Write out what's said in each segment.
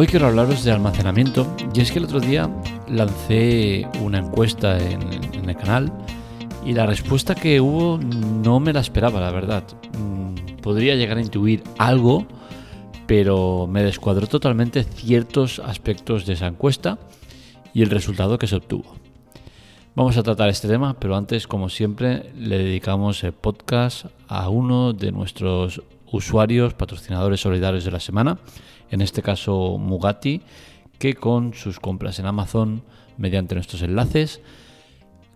Hoy quiero hablaros de almacenamiento y es que el otro día lancé una encuesta en, el canal y la respuesta que hubo no me la esperaba, la verdad. Mm, podría llegar a intuir algo, pero me descuadró totalmente ciertos aspectos de esa encuesta y el resultado que se obtuvo. Vamos a tratar este tema, pero antes, como siempre, le dedicamos el podcast a uno de nuestros usuarios, patrocinadores solidarios de la semana, en este caso Mugati, que con sus compras en Amazon, mediante nuestros enlaces,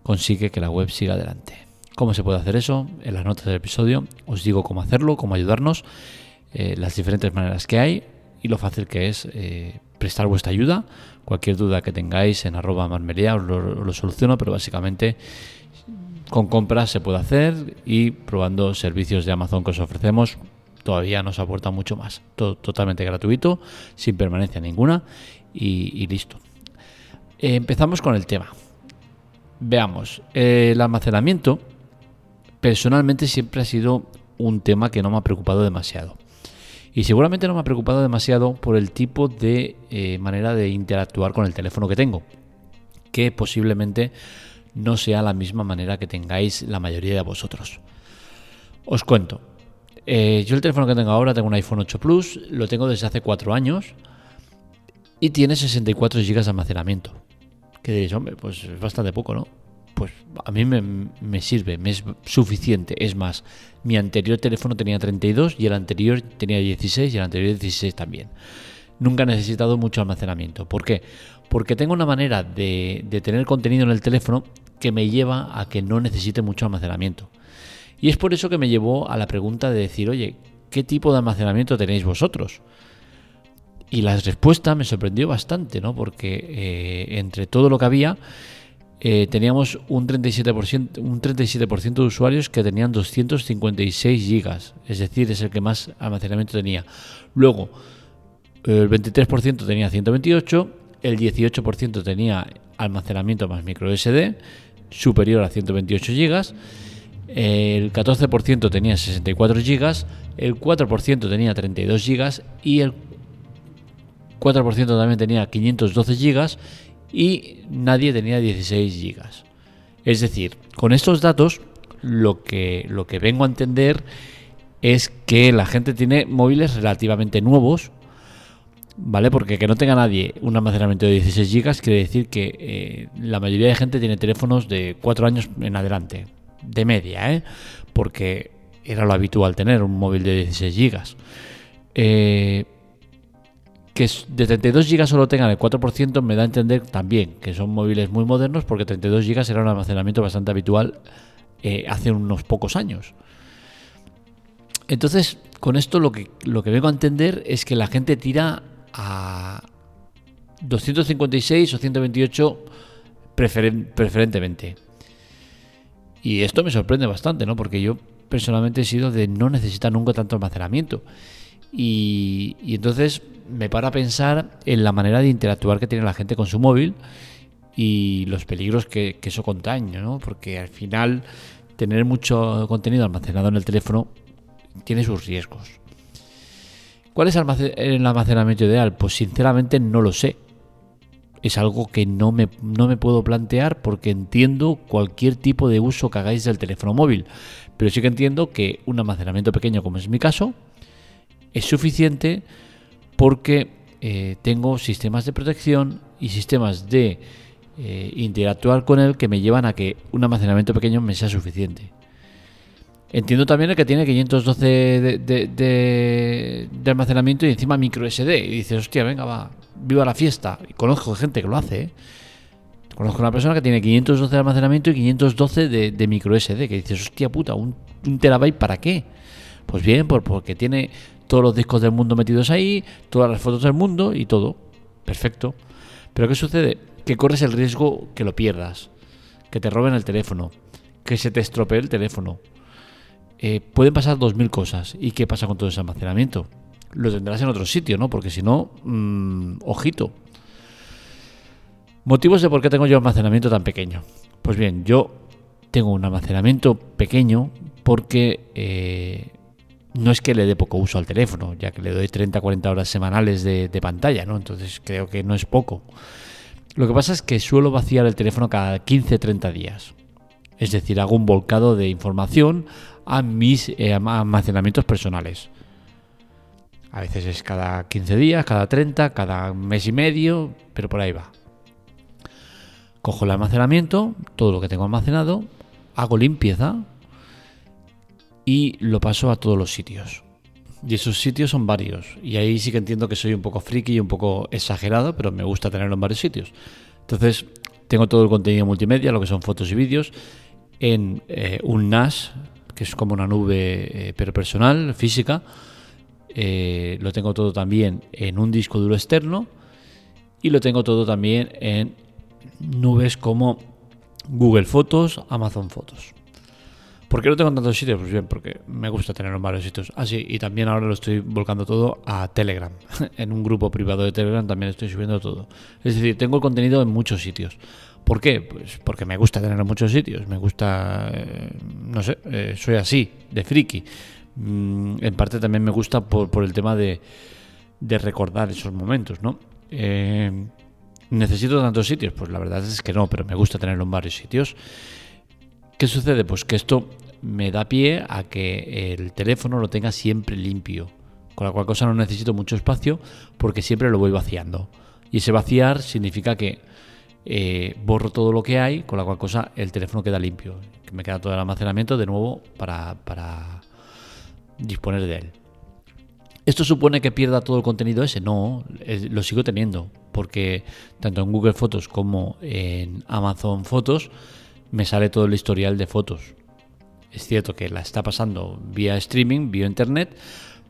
consigue que la web siga adelante. ¿Cómo se puede hacer eso? En las notas del episodio os digo cómo hacerlo, cómo ayudarnos, eh, las diferentes maneras que hay y lo fácil que es eh, prestar vuestra ayuda. Cualquier duda que tengáis en arroba marmería os lo soluciono, pero básicamente con compras se puede hacer y probando servicios de Amazon que os ofrecemos todavía nos aporta mucho más. Todo, totalmente gratuito, sin permanencia ninguna y, listo. Eh, empezamos con el tema. Veamos, el almacenamiento personalmente siempre ha sido un tema que no me ha preocupado demasiado. Y seguramente no me ha preocupado demasiado por el tipo de eh, manera de interactuar con el teléfono que tengo, que posiblemente no sea la misma manera que tengáis la mayoría de vosotros. Os cuento, eh, yo el teléfono que tengo ahora tengo un iPhone 8 Plus, lo tengo desde hace 4 años y tiene 64 GB de almacenamiento. Que diréis, hombre, pues es bastante poco, ¿no? Pues a mí me, sirve, me es suficiente. Es más, mi anterior teléfono tenía 32 y el anterior tenía 16 y el anterior 16 también. Nunca he necesitado mucho almacenamiento. ¿Por qué? Porque tengo una manera de, de tener contenido en el teléfono que me lleva a que no necesite mucho almacenamiento. Y es por eso que me llevó a la pregunta de decir, oye, ¿qué tipo de almacenamiento tenéis vosotros? Y la respuesta me sorprendió bastante, ¿no? Porque eh, entre todo lo que había, eh, teníamos un 37%, un 37 de usuarios que tenían 256 gigas, es decir, es el que más almacenamiento tenía. Luego, el 23% tenía 128, el 18% tenía almacenamiento más micro SD, superior a 128 gigas el 14% tenía 64 GB, el 4% tenía 32 GB y el 4% también tenía 512 GB y nadie tenía 16 GB. Es decir, con estos datos lo que, lo que vengo a entender es que la gente tiene móviles relativamente nuevos, ¿vale? Porque que no tenga nadie un almacenamiento de 16 GB quiere decir que eh, la mayoría de gente tiene teléfonos de 4 años en adelante de media, ¿eh? porque era lo habitual tener un móvil de 16 GB. Eh, que de 32 GB solo tengan el 4% me da a entender también que son móviles muy modernos porque 32 GB era un almacenamiento bastante habitual eh, hace unos pocos años. Entonces, con esto lo que, lo que vengo a entender es que la gente tira a 256 o 128 preferentemente. Y esto me sorprende bastante, ¿no? Porque yo personalmente he sido de no necesitar nunca tanto almacenamiento. Y, entonces me para a pensar en la manera de interactuar que tiene la gente con su móvil y los peligros que, eso contaña, ¿no? Porque al final tener mucho contenido almacenado en el teléfono tiene sus riesgos. ¿Cuál es el almacenamiento ideal? Pues sinceramente no lo sé es algo que no me, no me puedo plantear porque entiendo cualquier tipo de uso que hagáis del teléfono móvil. Pero sí que entiendo que un almacenamiento pequeño, como es mi caso, es suficiente porque eh, tengo sistemas de protección y sistemas de eh, interactuar con él que me llevan a que un almacenamiento pequeño me sea suficiente. Entiendo también el que tiene 512 de, de, de, almacenamiento y encima micro SD. Y dices, hostia, venga, va, viva la fiesta. Y conozco gente que lo hace. ¿eh? Conozco una persona que tiene 512 de almacenamiento y 512 de, de micro SD. Que dices, hostia puta, ¿un, terabyte para qué? Pues bien, porque tiene todos los discos del mundo metidos ahí, todas las fotos del mundo y todo. Perfecto. Pero ¿qué sucede? Que corres el riesgo que lo pierdas, que te roben el teléfono, que se te estropee el teléfono. Eh, pueden pasar 2.000 cosas. ¿Y qué pasa con todo ese almacenamiento? Lo tendrás en otro sitio, ¿no? Porque si no, mm, ojito. Motivos de por qué tengo yo almacenamiento tan pequeño. Pues bien, yo tengo un almacenamiento pequeño porque eh, no es que le dé poco uso al teléfono, ya que le doy 30-40 horas semanales de, pantalla, ¿no? Entonces creo que no es poco. Lo que pasa es que suelo vaciar el teléfono cada 15-30 días. Es decir, hago un volcado de información a mis eh, almacenamientos personales. A veces es cada 15 días, cada 30, cada mes y medio, pero por ahí va. Cojo el almacenamiento, todo lo que tengo almacenado, hago limpieza y lo paso a todos los sitios. Y esos sitios son varios. Y ahí sí que entiendo que soy un poco friki y un poco exagerado, pero me gusta tenerlo en varios sitios. Entonces, tengo todo el contenido multimedia, lo que son fotos y vídeos, en eh, un NAS, que es como una nube, eh, pero personal, física. Eh, lo tengo todo también en un disco duro externo. Y lo tengo todo también en nubes como Google Fotos, Amazon Fotos. ¿Por qué lo tengo en tantos sitios? Pues bien, porque me gusta tenerlo en varios sitios. Ah, y también ahora lo estoy volcando todo a Telegram. en un grupo privado de Telegram también estoy subiendo todo. Es decir, tengo el contenido en muchos sitios. ¿Por qué? Pues porque me gusta tenerlo en muchos sitios. Me gusta, eh, no sé, eh, soy así, de friki. Mm, en parte también me gusta por, el tema de, recordar esos momentos, ¿no? Eh, ¿Necesito tantos sitios? Pues la verdad es que no, pero me gusta tenerlo en varios sitios. ¿Qué sucede? Pues que esto me da pie a que el teléfono lo tenga siempre limpio, con la cual cosa no necesito mucho espacio porque siempre lo voy vaciando. Y ese vaciar significa que eh, borro todo lo que hay, con la cual cosa el teléfono queda limpio, me queda todo el almacenamiento de nuevo para disponer de él. ¿Esto supone que pierda todo el contenido ese? No, lo sigo teniendo, porque tanto en Google Fotos como en Amazon Fotos me sale todo el historial de fotos. Es cierto que la está pasando vía streaming, vía internet,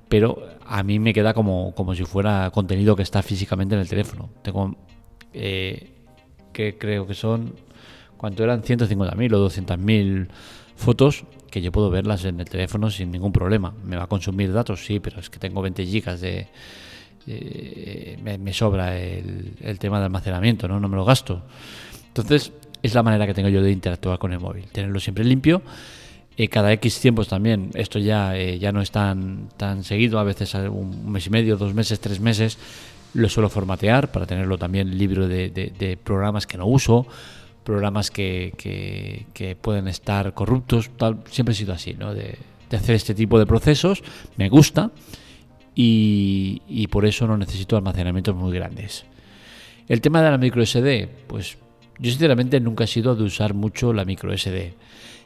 pero a mí me queda como, como si fuera contenido que está físicamente en el teléfono. Tengo, eh, que creo que son, ¿cuánto eran? 150.000 o 200.000 fotos que yo puedo verlas en el teléfono sin ningún problema. Me va a consumir datos, sí, pero es que tengo 20 gigas de... me, sobra el, tema de almacenamiento, ¿no? no me lo gasto. Entonces, es la manera que tengo yo de interactuar con el móvil, tenerlo siempre limpio. Eh, cada X tiempos también, esto ya, eh, ya no es tan, tan seguido, a veces un mes y medio, dos meses, tres meses, lo suelo formatear para tenerlo también libre de, programas que no uso, programas que, que, pueden estar corruptos, tal. siempre he sido así, ¿no? de, hacer este tipo de procesos, me gusta y, por eso no necesito almacenamientos muy grandes. El tema de la micro SD, pues yo sinceramente nunca he sido de usar mucho la micro SD.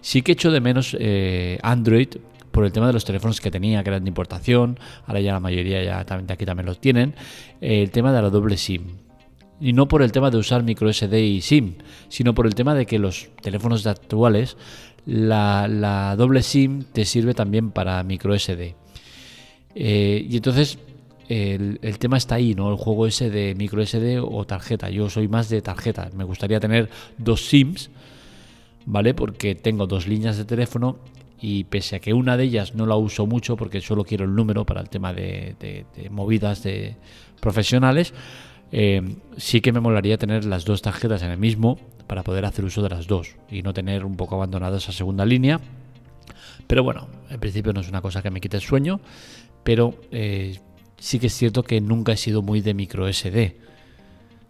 Sí que echo de menos eh, Android por el tema de los teléfonos que tenía, que eran de importación, ahora ya la mayoría ya de aquí también los tienen, el tema de la doble SIM. Y no por el tema de usar micro SD y SIM, sino por el tema de que los teléfonos actuales, la, doble SIM te sirve también para micro SD. Eh, y entonces el, tema está ahí, ¿no? El juego ese de micro SD o tarjeta. Yo soy más de tarjeta. Me gustaría tener dos SIMs, ¿vale? Porque tengo dos líneas de teléfono y pese a que una de ellas no la uso mucho porque solo quiero el número para el tema de, movidas de profesionales, eh, sí que me molaría tener las dos tarjetas en el mismo para poder hacer uso de las dos y no tener un poco abandonada esa segunda línea. Pero bueno, en principio no es una cosa que me quite el sueño, pero eh, sí que es cierto que nunca he sido muy de micro SD.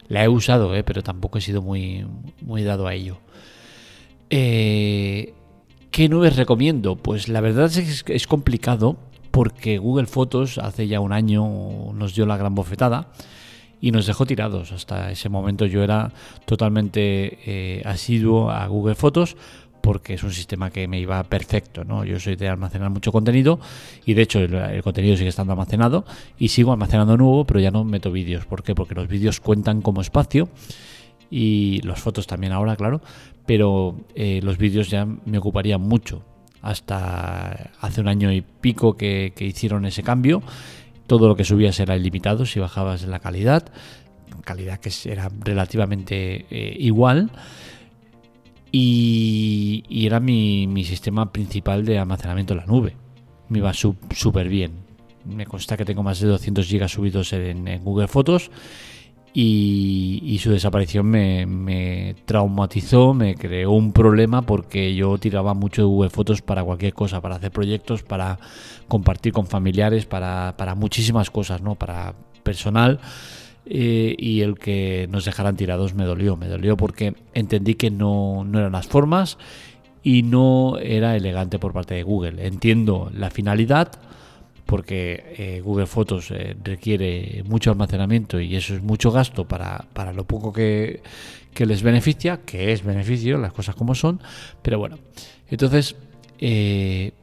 La he usado, eh, pero tampoco he sido muy, muy dado a ello. Eh, ¿Qué nubes recomiendo? Pues la verdad es que es complicado porque Google Fotos hace ya un año nos dio la gran bofetada y nos dejó tirados. Hasta ese momento yo era totalmente eh, asiduo a Google Fotos porque es un sistema que me iba perfecto, ¿no? Yo soy de almacenar mucho contenido y de hecho el, contenido sigue estando almacenado y sigo almacenando nuevo, pero ya no meto vídeos. ¿Por qué? Porque los vídeos cuentan como espacio y las fotos también ahora, claro, pero eh, los vídeos ya me ocuparían mucho. Hasta hace un año y pico que, hicieron ese cambio, todo lo que subías era ilimitado si bajabas la calidad, calidad que era relativamente eh, igual y, era mi, sistema principal de almacenamiento en la nube. Me iba súper bien. Me consta que tengo más de 200 GB subidos en, Google Fotos y, su desaparición me, traumatizó, me creó un problema porque yo tiraba mucho de Google Fotos para cualquier cosa, para hacer proyectos, para compartir con familiares, para, muchísimas cosas, ¿no? Para personal. Eh, y el que nos dejaran tirados me dolió, me dolió porque entendí que no, no eran las formas y no era elegante por parte de Google. Entiendo la finalidad, porque eh, Google Fotos eh, requiere mucho almacenamiento y eso es mucho gasto para, lo poco que, les beneficia, que es beneficio, las cosas como son, pero bueno, entonces, eh,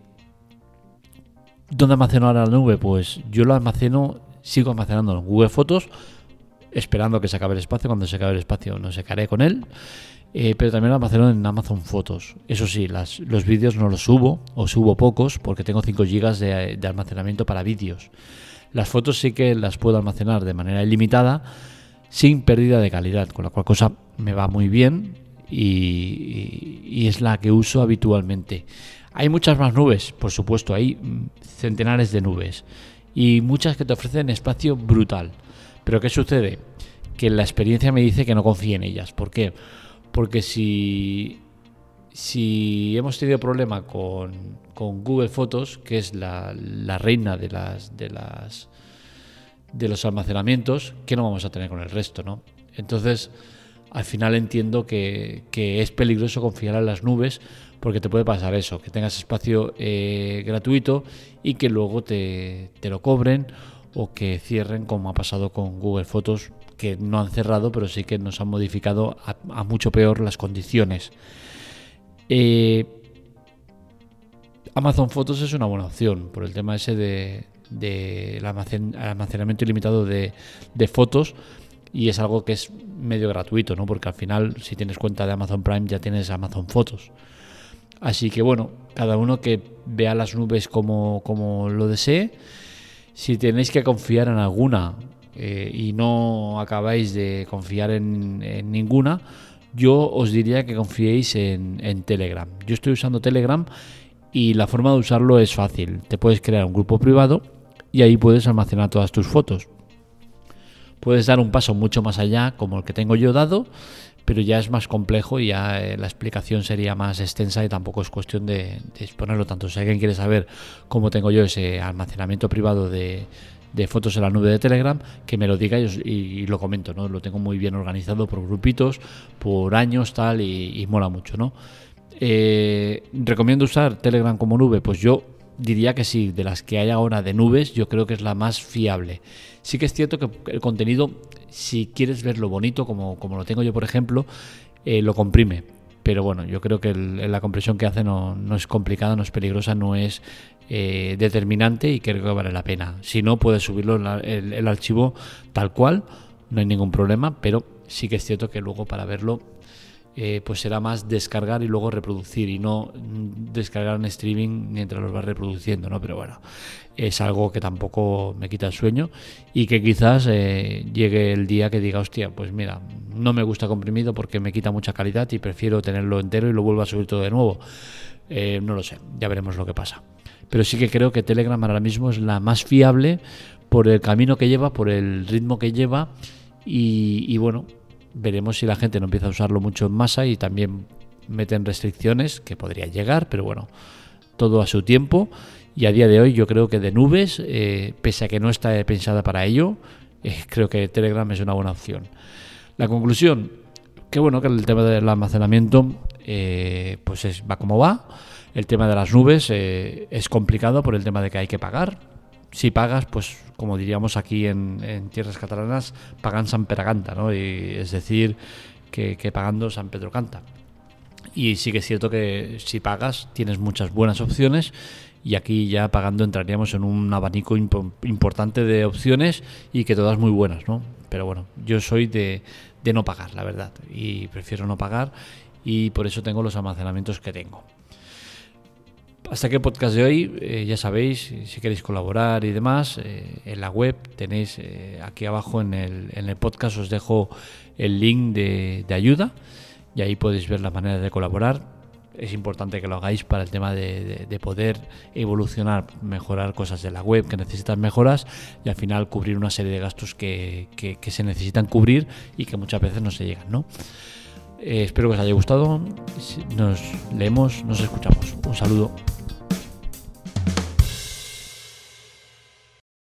¿dónde almaceno ahora la nube? Pues yo lo almaceno, sigo almacenando en Google Fotos, esperando que se acabe el espacio, cuando se acabe el espacio no se caré con él. Eh, pero también lo almaceno en Amazon Fotos. Eso sí, los vídeos no los subo, o subo pocos, porque tengo 5 GB de, almacenamiento para vídeos. Las fotos sí que las puedo almacenar de manera ilimitada, sin pérdida de calidad, con la cual cosa me va muy bien y, es la que uso habitualmente. Hay muchas más nubes, por supuesto, hay centenares de nubes y muchas que te ofrecen espacio brutal. Pero ¿qué sucede? Que la experiencia me dice que no confíe en ellas. ¿Por qué? Si, si hemos tenido problema con, Google Fotos, que es la, reina de las, de los almacenamientos, ¿qué no vamos a tener con el resto? ¿no? Entonces, al final entiendo que, es peligroso confiar en las nubes porque te puede pasar eso, que tengas espacio eh, gratuito y que luego te, te, lo cobren o que cierren como ha pasado con Google Fotos que no han cerrado, pero sí que nos han modificado a, mucho peor las condiciones. Eh, Amazon Fotos es una buena opción por el tema ese de, de almacenamiento ilimitado de, fotos y es algo que es medio gratuito, ¿no? Porque al final, si tienes cuenta de Amazon Prime, ya tienes Amazon Fotos. Así que bueno, cada uno que vea las nubes como, como lo desee. Si tenéis que confiar en alguna eh, y no acabáis de confiar en, ninguna, yo os diría que confiéis en, Telegram. Yo estoy usando Telegram y la forma de usarlo es fácil. Te puedes crear un grupo privado y ahí puedes almacenar todas tus fotos. Puedes dar un paso mucho más allá, como el que tengo yo dado, pero ya es más complejo y ya eh, la explicación sería más extensa y tampoco es cuestión de, de exponerlo tanto. Si alguien quiere saber cómo tengo yo ese almacenamiento privado de, de fotos en la nube de Telegram, que me lo diga y, lo comento, ¿no? Lo tengo muy bien organizado por grupitos, por años, tal, y, mola mucho, ¿no? Eh, ¿Recomiendo usar Telegram como nube? Pues yo diría que sí, de las que hay ahora de nubes, yo creo que es la más fiable. Sí que es cierto que el contenido, si quieres verlo bonito, como, como lo tengo yo, por ejemplo, eh, lo comprime. Pero bueno, yo creo que la compresión que hace no, no, es complicada, no es peligrosa, no es eh, determinante y creo que vale la pena. Si no, puedes subirlo el, el, archivo tal cual, no hay ningún problema, pero sí que es cierto que luego para verlo eh, pues será más descargar y luego reproducir y no descargar en streaming mientras los vas reproduciendo, ¿no? Pero bueno, es algo que tampoco me quita el sueño y que quizás eh, llegue el día que diga, hostia, pues mira, no me gusta comprimido porque me quita mucha calidad y prefiero tenerlo entero y lo vuelvo a subir todo de nuevo. no lo sé, ya veremos lo que pasa pero sí que creo que Telegram ahora mismo es la más fiable por el camino que lleva, por el ritmo que lleva y, bueno, veremos si la gente no empieza a usarlo mucho en masa y también meten restricciones que podría llegar, pero bueno, todo a su tiempo y a día de hoy yo creo que de nubes, eh, pese a que no está pensada para ello, eh, creo que Telegram es una buena opción. La conclusión, que bueno que el tema del almacenamiento eh, pues es, va como va el tema de las nubes es complicado por el tema de que hay que pagar. Si pagas, pues como diríamos aquí en, tierras catalanas, pagan San Peraganta, ¿no? Es decir, que, pagando San Pedro canta. Y sí que es cierto que si pagas tienes muchas buenas opciones y aquí ya pagando entraríamos en un abanico importante de opciones y que todas muy buenas, ¿no? Pero bueno, yo soy de, de no pagar, la verdad, y prefiero no pagar y por eso tengo los almacenamientos que tengo. Hasta que el podcast de hoy, eh, ya sabéis, si queréis colaborar y demás, eh, en la web tenéis eh, aquí abajo en el, en el, podcast os dejo el link de, de, ayuda y ahí podéis ver las maneras de colaborar. Es importante que lo hagáis para el tema de, de, de poder evolucionar, mejorar cosas de la web que necesitan mejoras y al final cubrir una serie de gastos que, que, que se necesitan cubrir y que muchas veces no se llegan, ¿no? Eh, espero que os haya gustado. Nos leemos, nos escuchamos. Un saludo.